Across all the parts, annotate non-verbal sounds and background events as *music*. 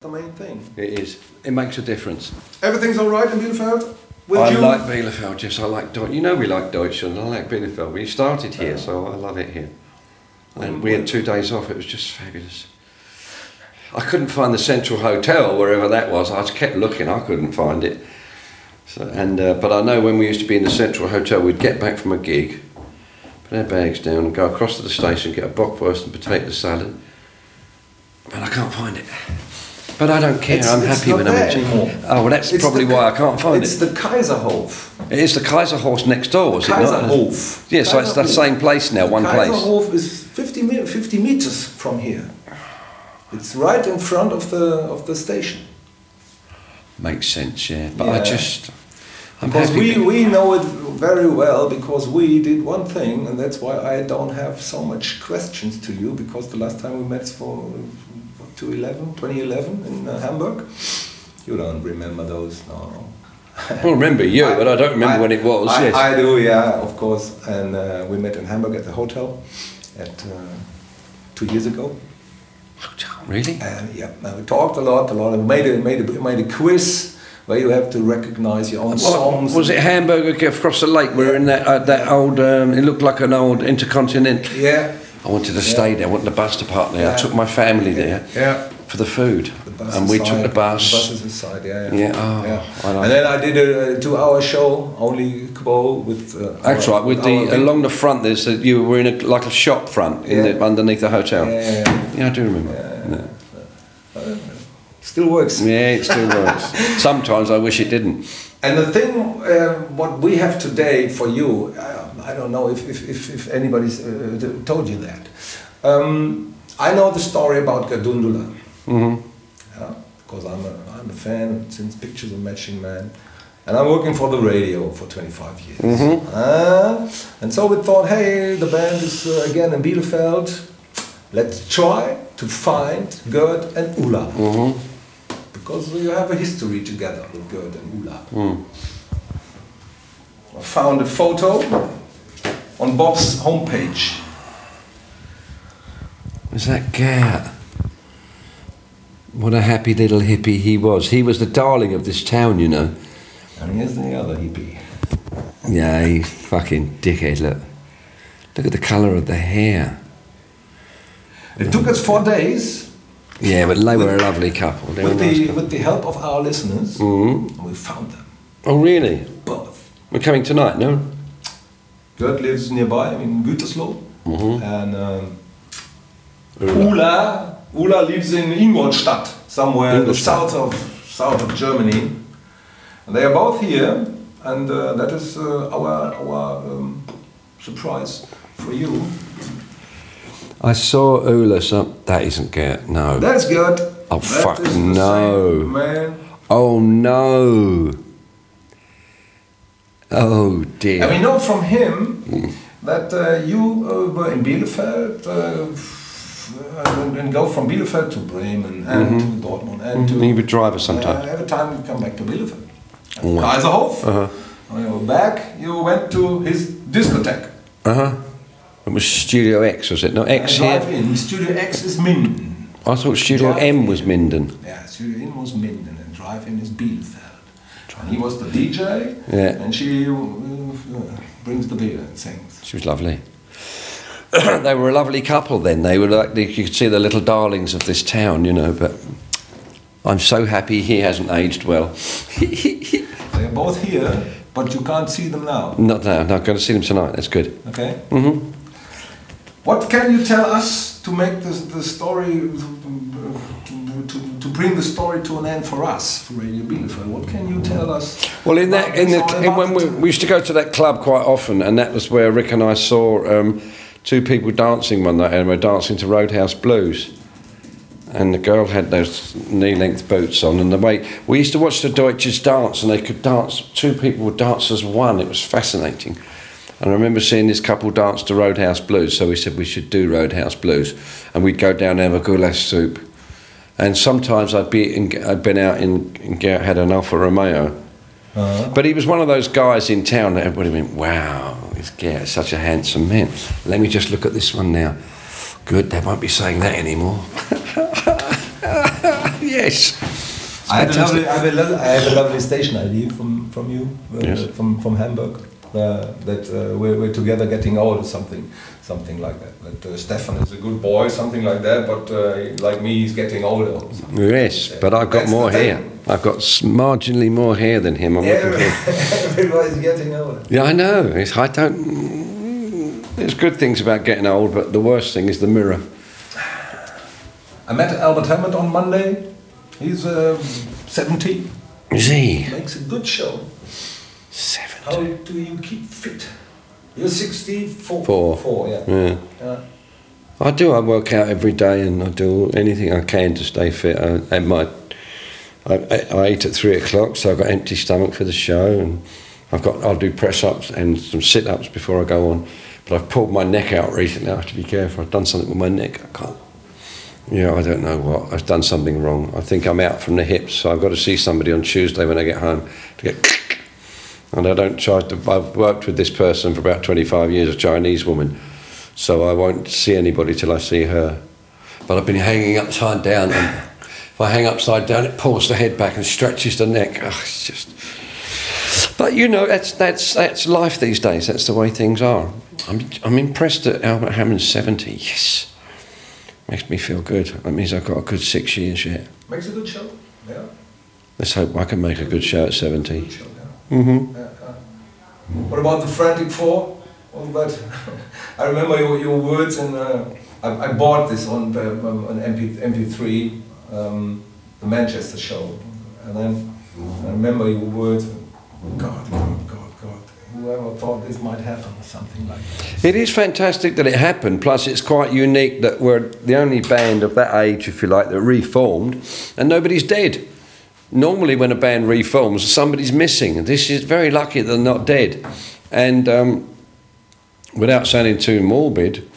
the main thing. It is. It makes a difference. Everything's all right in Bielefeld? With I you? like Bielefeld, yes, I like Deutschland. You know we like Deutschland, I like Bielefeld. We started here, so I love it here. And we had two days off, it was just fabulous. I couldn't find the Central Hotel, wherever that was. I just kept looking, I couldn't find it. So, and uh, But I know when we used to be in the Central Hotel, we'd get back from a gig, put our bags down and go across to the station, get a bockwurst and potato salad. But I can't find it. But I don't care, It's- I'm it's happy when I'm in. Oh, well, that's It's probably the- why I can't find It's it. It's the Kaiserhof. It is the Kaiserhof next door, is it not? Kaiserhof. Yeah, so it's the same place now, one place. Kaiserhof is 50, me- 50 meters from here. It's right in front of the of the station. Makes sense, yeah. But I just, I'm Because we, we know it very well because we did one thing and that's why I don't have so much questions to you because the last time we met for 2011, 2011 in uh, Hamburg. You don't remember those, no. well, remember you, but I don't remember I- when it was. I, yes. I do, yeah, of course. And uh, we met in Hamburg at the hotel at uh, two years ago. really? And yeah, and we talked a lot, a lot. We made a made a made a quiz where you have to recognize your own Well, songs. was it Hamburg across the lake? We were in that uh, that old. Um, it looked like an old intercontinental. Yeah, I wanted to stay there. I wanted the bus to park there. I took my family there yeah. for the food, The and we took the bus. The bus is inside, yeah, yeah. Yeah, oh, like and then I did a, a two-hour show, only Quo with. Uh, That's our- right. With the along the front, there's a, you were in a, like a shop front in Yeah. the, underneath the hotel. Yeah, yeah, yeah. Yeah, I do remember. Yeah. Yeah. Still works. Yeah, it still works. *laughs* Sometimes I wish it didn't. And the thing, uh, what we have today for you, I don't know if, if, if, if anybody's uh, told you that. Um, I know the story about Gerdundula. hmm Yeah, because I'm a, I'm a fan since Pictures of Matchstick Men. And I'm working for the radio for 25 years. Mhm. Uh, and so we thought, hey, the band is uh, again in Bielefeld. Let's try to find Gerd and Ulla. hmm Because you have a history together with Gerd and Ulla. Mm. I found a photo on Bob's homepage. Was that Gerd? What a happy little hippie he was. He was the darling of this town, you know. And here's the other hippie. Yeah, he fucking dickhead, look. Look at the colour of the hair. It took us four days Yeah, but they were a lovely couple. They with nice the, couple. with the help of our listeners. Mhm. We found them Oh, really? both. We're coming tonight, no? Gerd lives nearby in Gütersloh. Mhm. And um, Ulla, Ulla lives in Ingolstadt, somewhere in the south of, south of Germany. And they are both here, and uh, that is uh, our, our um, surprise for you. I saw Ulla some. That isn't Gerd, no. That's good. Oh, That fuck, no. Man. Oh, no. Oh, dear. And we know from him that uh, you uh, were in Bielefeld uh, uh, and, and go from Bielefeld to Bremen and to Dortmund and to. he would drive us sometime. Uh, every time you come back to Bielefeld. Wow. Kaiserhof. Uh-huh. When you were back, you went to his discotheque. Uh huh. It was Studio X, was it? Not X and here? in. Studio X is Minden. I thought Studio Drive M was Minden. Yeah, Studio In was Minden and drive in is Bielefeld. And he was the DJ. Yeah. And she uh, brings the beer and sings. She was lovely. *clears throat* they were a lovely couple then. They were like, you could see the little darlings of this town, you know, but I'm so happy he hasn't aged well. *laughs* They are both here, but you can't see them now. Not now, no, I'm going to see them tonight, that's good. Okay? Mm -hmm. What can you tell us to make this, the story, to, to, bring the story to an end for us, for Radio Bielefeld? What can you tell us? Well, in that, in the, in when we, we used to go to that club quite often, and that was where Rick and I saw um, two people dancing one night, and we were dancing to Roadhouse Blues. And the girl had those knee-length boots on, and the way we used to watch the Deutsches dance, and they could dance. Two people would dance as one. It was fascinating. And I remember seeing this couple dance to Roadhouse Blues, so we said we should do Roadhouse Blues, and we'd go down and have a goulash soup. And sometimes I'd be in, I'd been out in, in had an Alfa Romeo, Uh-huh. but he was one of those guys in town that everybody went, wow, this Garrett is such a handsome man. Let me just look at this one now. Good, they won't be saying that anymore. *laughs* yes. I have, a lovely, I, have I have a lovely station ID from, from you, uh, Yes. from, from Hamburg, uh, that uh, we're, we're together getting old, or something, something like that. That uh, Stefan is a good boy, something like that, but uh, like me, he's getting older. Yes, but I've got That's more thing. hair. I've got marginally more hair than him. I'm for. *laughs* Everybody's getting older. Yeah, I know. It's, I don't. There's good things about getting old, but the worst thing is the mirror. I met Albert Hammond on Monday. He's uh, 70. Is he? Makes a good show. Seven. How do you keep fit? You're 64. Four. Four, yeah. Yeah. yeah. I do. I work out every day, and I do anything I can to stay fit. I, and my, I, I I eat at three o'clock, so I've got empty stomach for the show, and I've got. I'll do press ups and some sit ups before I go on. But I've pulled my neck out recently. I have to be careful. I've done something with my neck. I can't. Yeah, I don't know what. I've done something wrong. I think I'm out from the hips, so I've got to see somebody on Tuesday when I get home to get. And I don't try to. I've worked with this person for about 25 years, a Chinese woman, so I won't see anybody till I see her. But I've been hanging upside down, and if I hang upside down, it pulls the head back and stretches the neck. Oh, it's just. But you know, that's that's that's life these days. That's the way things are. I'm I'm impressed that Albert Hammond's 70. Yes, makes me feel good. That means I've got a good six years yet. Makes a good show. Yeah. Let's hope I can make a good show at 70. Good show. Mm-hmm. Yeah. What about the Frantic Four? Oh, but *laughs* I remember your, your words, and uh, I, I bought this on the, um, on MP, MP3, um, the Manchester show, and then I remember your words. God, God, God, God! Whoever thought this might happen, or something like that. It is fantastic that it happened. Plus, it's quite unique that we're the only band of that age, if you like, that reformed, and nobody's dead. Normally, when a band reforms, somebody's missing. This is very lucky they're not dead. And um, without sounding too morbid,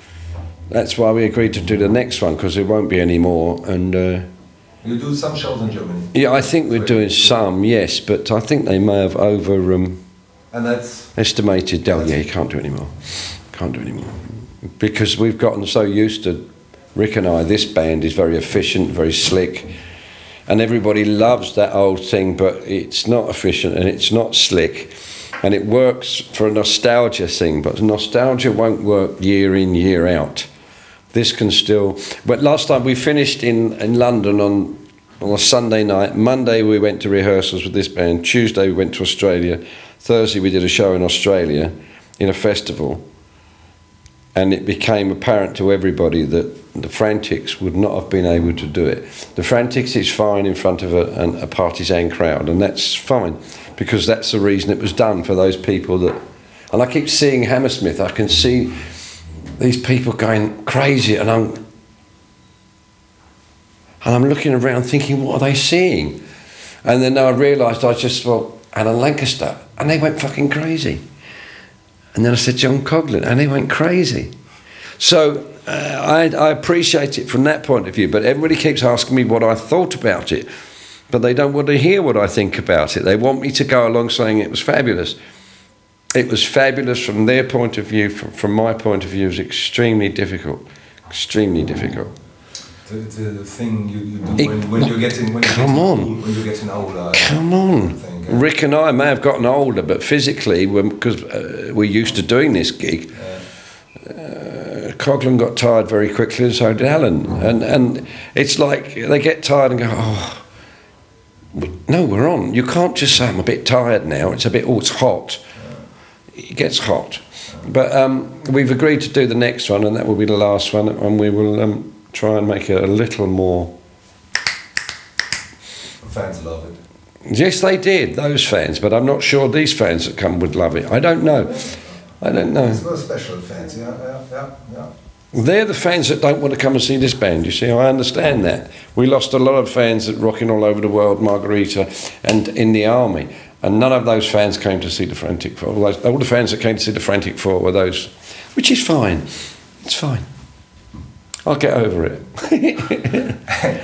that's why we agreed to do the next one because there won't be any more. And uh, You do some shows in Germany, yeah, I think we're doing some, yes, but I think they may have over. Um, and that's estimated oh yeah you can't do any more can't do any more because we've gotten so used to Rick and I this band is very efficient very slick and everybody loves that old thing but it's not efficient and it's not slick and it works for a nostalgia thing but nostalgia won't work year in year out this can still but last time we finished in, in London on on a Sunday night. Monday we went to rehearsals with this band. Tuesday we went to Australia. Thursday we did a show in Australia in a festival. And it became apparent to everybody that the Frantics would not have been able to do it. The Frantics is fine in front of a, a partisan crowd, and that's fine because that's the reason it was done for those people that. And I keep seeing Hammersmith. I can see these people going crazy, and I'm and I'm looking around thinking, what are they seeing? And then I realised I just, well, Alan Lancaster, and they went fucking crazy. And then I said John Coghlan, and he went crazy. So uh, I, I appreciate it from that point of view, but everybody keeps asking me what I thought about it, but they don't want to hear what I think about it. They want me to go along saying it was fabulous. It was fabulous from their point of view, from, from my point of view, it was extremely difficult. Extremely difficult. The, the thing you, you do when, when you're getting when you're Come getting, on. when you're getting older. Come on. Think, uh, Rick and I may have gotten older, but physically, because uh, we're used to doing this gig, uh, Coghlan got tired very quickly, and so did Alan. And and it's like they get tired and go, oh, no, we're on. You can't just say I'm a bit tired now. It's a bit, oh, it's hot. It gets hot. But um, we've agreed to do the next one, and that will be the last one, and we will um, try and make it a little more Fans love it. Yes, they did, those fans, but I'm not sure these fans that come would love it. I don't know. I don't know. It's very special fans. Yeah, yeah, yeah, yeah. They're the fans that don't want to come and see this band, you see. I understand that. We lost a lot of fans at Rocking All Over the World, Margarita, and in the army. And none of those fans came to see the Frantic Four. All, those, all the fans that came to see the Frantic Four were those, which is fine. It's fine. I'll get over it.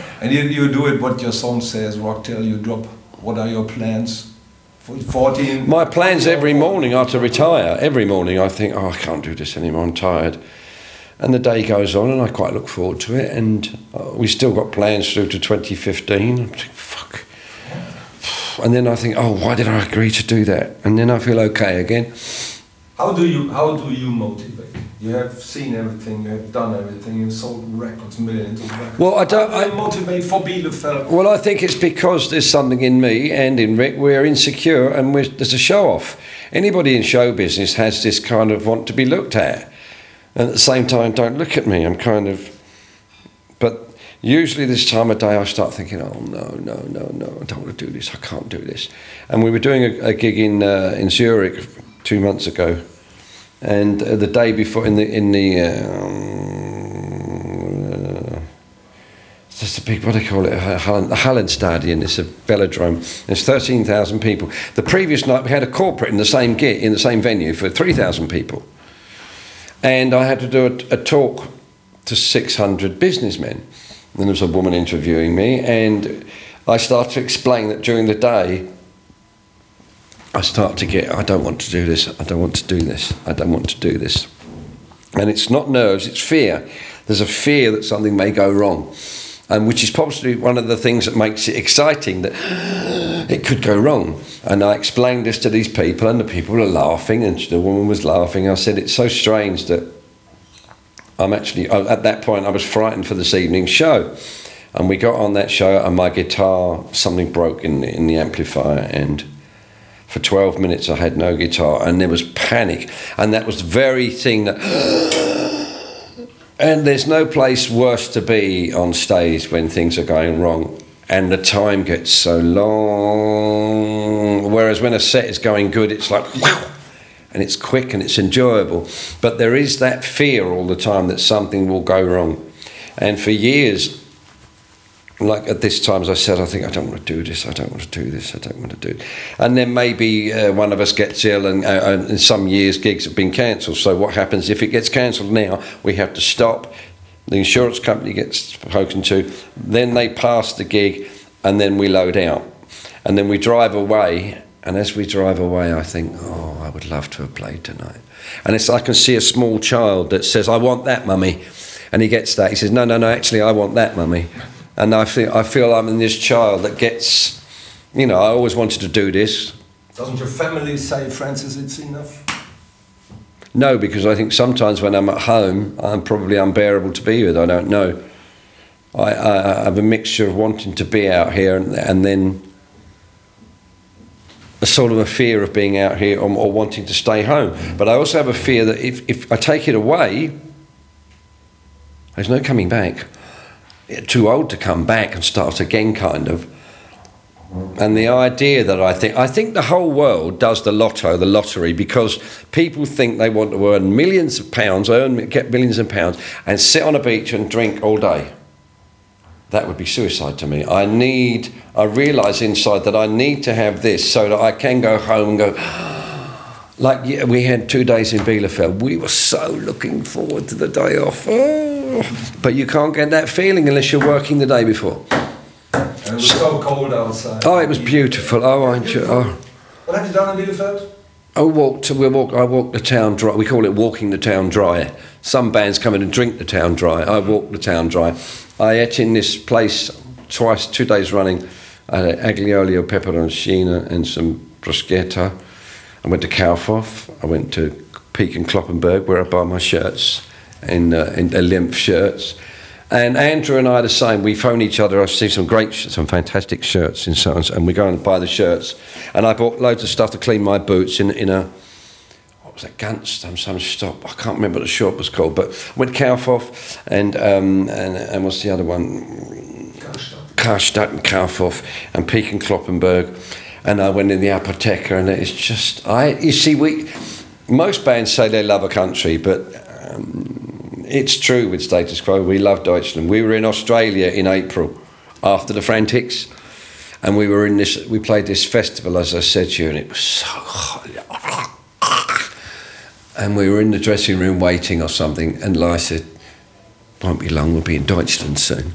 *laughs* And you, you do it what your song says, rock till you drop. What are your plans? For 14? My plans every morning are to retire. Every morning I think, oh, I can't do this anymore, I'm tired. And the day goes on, and I quite look forward to it. And uh, we still got plans through to 2015. I'm thinking, fuck. And then I think, oh, why did I agree to do that? And then I feel okay again. How do you how do you motivate? You have seen everything, you have done everything, you've sold records, millions of records. Well, I don't- How do you I- motivate for Bielefeld. Well, I think it's because there's something in me and in Rick. We're insecure and we're, there's a show off. Anybody in show business has this kind of want to be looked at. And at the same time, don't look at me. I'm kind of. But usually, this time of day, I start thinking, oh, no, no, no, no, I don't want to do this. I can't do this. And we were doing a, a gig in, uh, in Zurich two months ago. And uh, the day before, in the, in the um, uh, it's just a big, what do they call it? The Hallenstadion. It's a velodrome. There's 13,000 people. The previous night we had a corporate in the same gig, in the same venue for 3,000 people. And I had to do a, a talk to 600 businessmen. And there was a woman interviewing me, and I started to explain that during the day, I start to get, I don't want to do this, I don't want to do this, I don't want to do this. And it's not nerves, it's fear. There's a fear that something may go wrong, and which is possibly one of the things that makes it exciting that *gasps* it could go wrong. And I explained this to these people, and the people were laughing, and the woman was laughing. I said, It's so strange that I'm actually, oh, at that point, I was frightened for this evening's show. And we got on that show, and my guitar, something broke in, in the amplifier, and for 12 minutes I had no guitar and there was panic. And that was the very thing that *gasps* and there's no place worse to be on stage when things are going wrong and the time gets so long. Whereas when a set is going good it's like wow *laughs* and it's quick and it's enjoyable. But there is that fear all the time that something will go wrong. And for years like at this time, as I said, I think I don't want to do this. I don't want to do this. I don't want to do. It. And then maybe uh, one of us gets ill, and, uh, and in some years gigs have been cancelled. So what happens if it gets cancelled now? We have to stop. The insurance company gets spoken to. Then they pass the gig, and then we load out, and then we drive away. And as we drive away, I think, oh, I would love to have played tonight. And it's I can see a small child that says, "I want that, mummy," and he gets that. He says, "No, no, no. Actually, I want that, mummy." And I feel I feel I'm in this child that gets, you know, I always wanted to do this. Doesn't your family say, Francis, it's enough? No, because I think sometimes when I'm at home, I'm probably unbearable to be with. I don't know. I, I, I have a mixture of wanting to be out here and, and then a sort of a fear of being out here or, or wanting to stay home. But I also have a fear that if, if I take it away, there's no coming back too old to come back and start again, kind of. And the idea that I think, I think the whole world does the lotto, the lottery, because people think they want to earn millions of pounds, earn, get millions of pounds, and sit on a beach and drink all day. That would be suicide to me. I need, I realise inside that I need to have this so that I can go home and go, *gasps* like yeah, we had two days in Bielefeld. We were so looking forward to the day off. Oh. But you can't get that feeling unless you're working the day before. And it was so cold outside. Oh, it was beautiful. Oh, I enjoy, oh. What have you done in Bielefeld? I walked. We walk. I walked the town dry. We call it walking the town dry. Some bands come in and drink the town dry. I walked the town dry. I ate in this place twice, two days running. Uh, I had aglio peperoncino and some bruschetta. I went to Kaufhof. I went to Peek and Cloppenburg, where I buy my shirts in uh, in uh, lymph shirts. And Andrew and I are the same. We phone each other. I see some great, some fantastic shirts in Sutton's, and we go and buy the shirts. And I bought loads of stuff to clean my boots in in a what was that Gantz some some shop. I can't remember what the shop was called, but went Kaufhof and um, and and what's the other one? Karstadt and Kaufhof and Peek and Cloppenburg. And I went in the Apotheker, and it's just I. You see, we most bands say they love a country, but um, it's true with Status Quo. We love Deutschland. We were in Australia in April after the Frantics, and we were in this. We played this festival, as I said to you, and it was so hot. And we were in the dressing room waiting or something, and Lai said, "Won't be long. We'll be in Deutschland soon."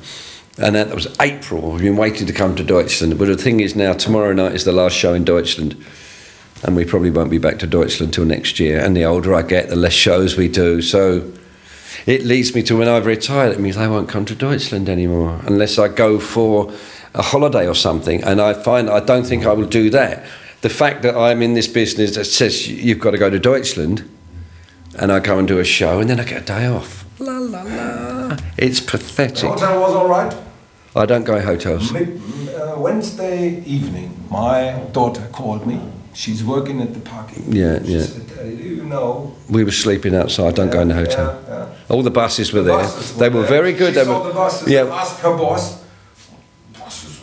And that was April. We've been waiting to come to Deutschland. But the thing is now, tomorrow night is the last show in Deutschland. And we probably won't be back to Deutschland till next year. And the older I get, the less shows we do. So it leads me to when I've retired, it means I won't come to Deutschland anymore unless I go for a holiday or something. And I find I don't think I will do that. The fact that I'm in this business that says you've got to go to Deutschland and I go and do a show and then I get a day off. La la la. It's The pathetic. hotel was all right. I don't go in hotels. Uh, Wednesday evening, my daughter called me. She's working at the parking. Yeah, she yeah. Said, you know. We were sleeping outside. Don't go in the hotel. Yeah, yeah. All the buses were The there. buses They were there. very good. She They saw were, the buses. yeah. and Asked her boss. Is,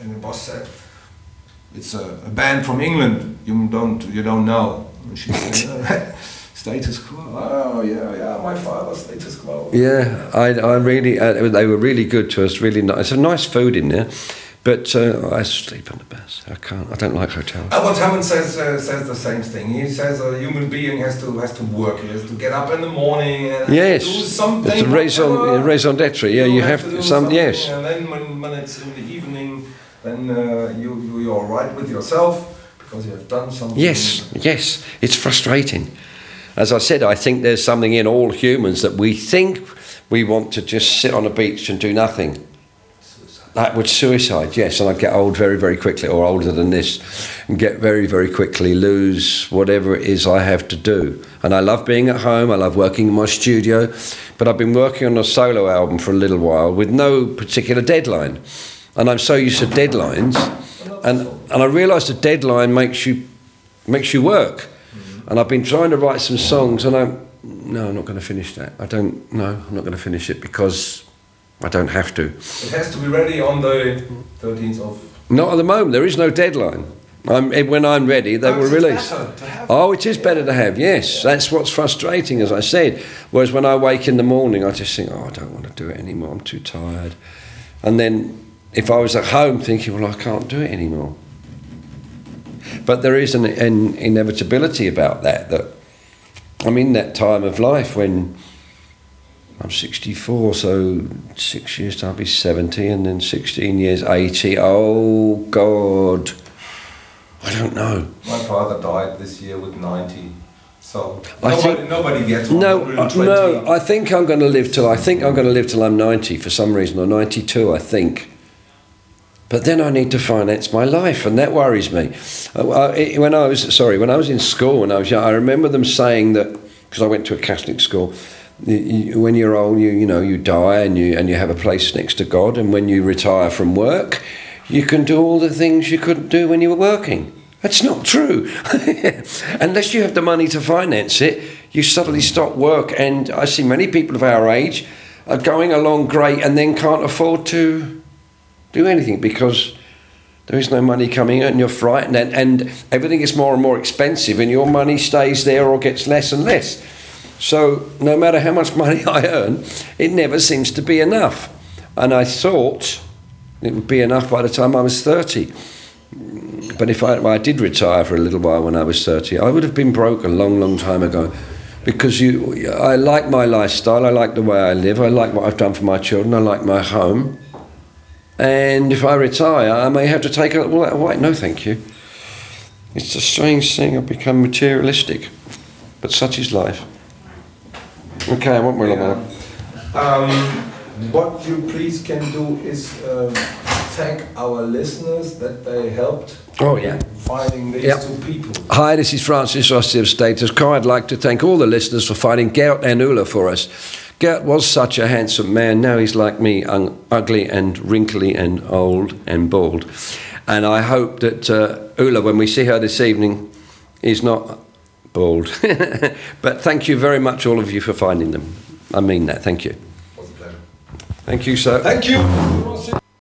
and the boss said, "It's a, a band from England. You don't, you don't know." And she said, *laughs* uh, *laughs* "Status quo." Oh yeah, yeah. My father, status quo. Yeah, I, I really, uh, they were really good to us. Really nice. It's a nice food in there, but uh, I sleep on the bus. I can't. I don't like hotels. Albert Hammond says uh, says the same thing. He says a human being has to has to work. He has to get up in the morning and Yes, do something. it's a raison, raison d'être. Yeah, you have, to do some. Yes, And then when, when it's in the evening, then uh, you you you're right with yourself because you have done something. yes, yes. It's frustrating. As I said, I think there's something in all humans that we think we want to just sit on a beach and do nothing. That would suicide, yes, and I'd get old very, very quickly, or older than this, and get very, very quickly lose whatever it is I have to do. And I love being at home, I love working in my studio, but I've been working on a solo album for a little while with no particular deadline. And I'm so used to deadlines, and, and I realise the deadline makes you, makes you work. Mm-hmm. And I've been trying to write some songs, and I'm, no, I'm not going to finish that. I don't, no, I'm not going to finish it because I don't have to. It has to be ready on the 13th of. Not at the moment. There is no deadline. I'm, eh, when I'm ready, they will release. better to have- Oh, it is better to have. Yes, that's what's frustrating, as I said. Whereas when I wake in the morning, I just think, oh, I don't want to do it anymore. I'm too tired. And then if I was at home thinking, well, I can't do it anymore. But there is an, an inevitability about that. That I'm in that time of life when I'm 64, so six years to I'll be 70, and then 16 years 80. Oh God, I don't know. My father died this year with 90. So I nobody, think- nobody gets No, uh, no. I think I'm going to live till I think I'm going to live till I'm 90 for some reason, or 92, I think. But then I need to finance my life, and that worries me. Uh, I- When I was sorry, when I was in school when I was young, I remember them saying that because I went to a Catholic school. You- When you're old, you you know you die and you and you have a place next to God, and when you retire from work, you can do all the things you couldn't do when you were working. That's not true. *laughs* Unless you have the money to finance it, you suddenly stop work. And I see many people of our age are going along great and then can't afford to do anything because there is no money coming in and you're frightened and, and everything is more and more expensive and your money stays there or gets less and less. So no matter how much money *laughs* I earn, it never seems to be enough. And I thought it would be enough by the time I was 30. But if I, I did retire for a little while when I was 30, I would have been broke a long, long time ago. Because you, I like my lifestyle, I like the way I live, I like what I've done for my children, I like my home. And if I retire, I may have to take all that away. No, thank you. It's a strange thing. I've become materialistic, but such is life. Okay, I won't worry about it. Um, what you please can do is um, thank our listeners that they helped Oh yeah. finding these Yep. two people. Hi, this is Francis Rossi of Status Quo. I'd like to thank all the listeners for finding Gerd and Ulla for us. Gerd was such a handsome man. Now he's like me, un- ugly and wrinkly and old and bald. And I hope that uh, Ulla, when we see her this evening, is not bald. *laughs* but thank you very much, all of you, for finding them. I mean that. Thank you. It was a pleasure. Thank you, sir. Thank you.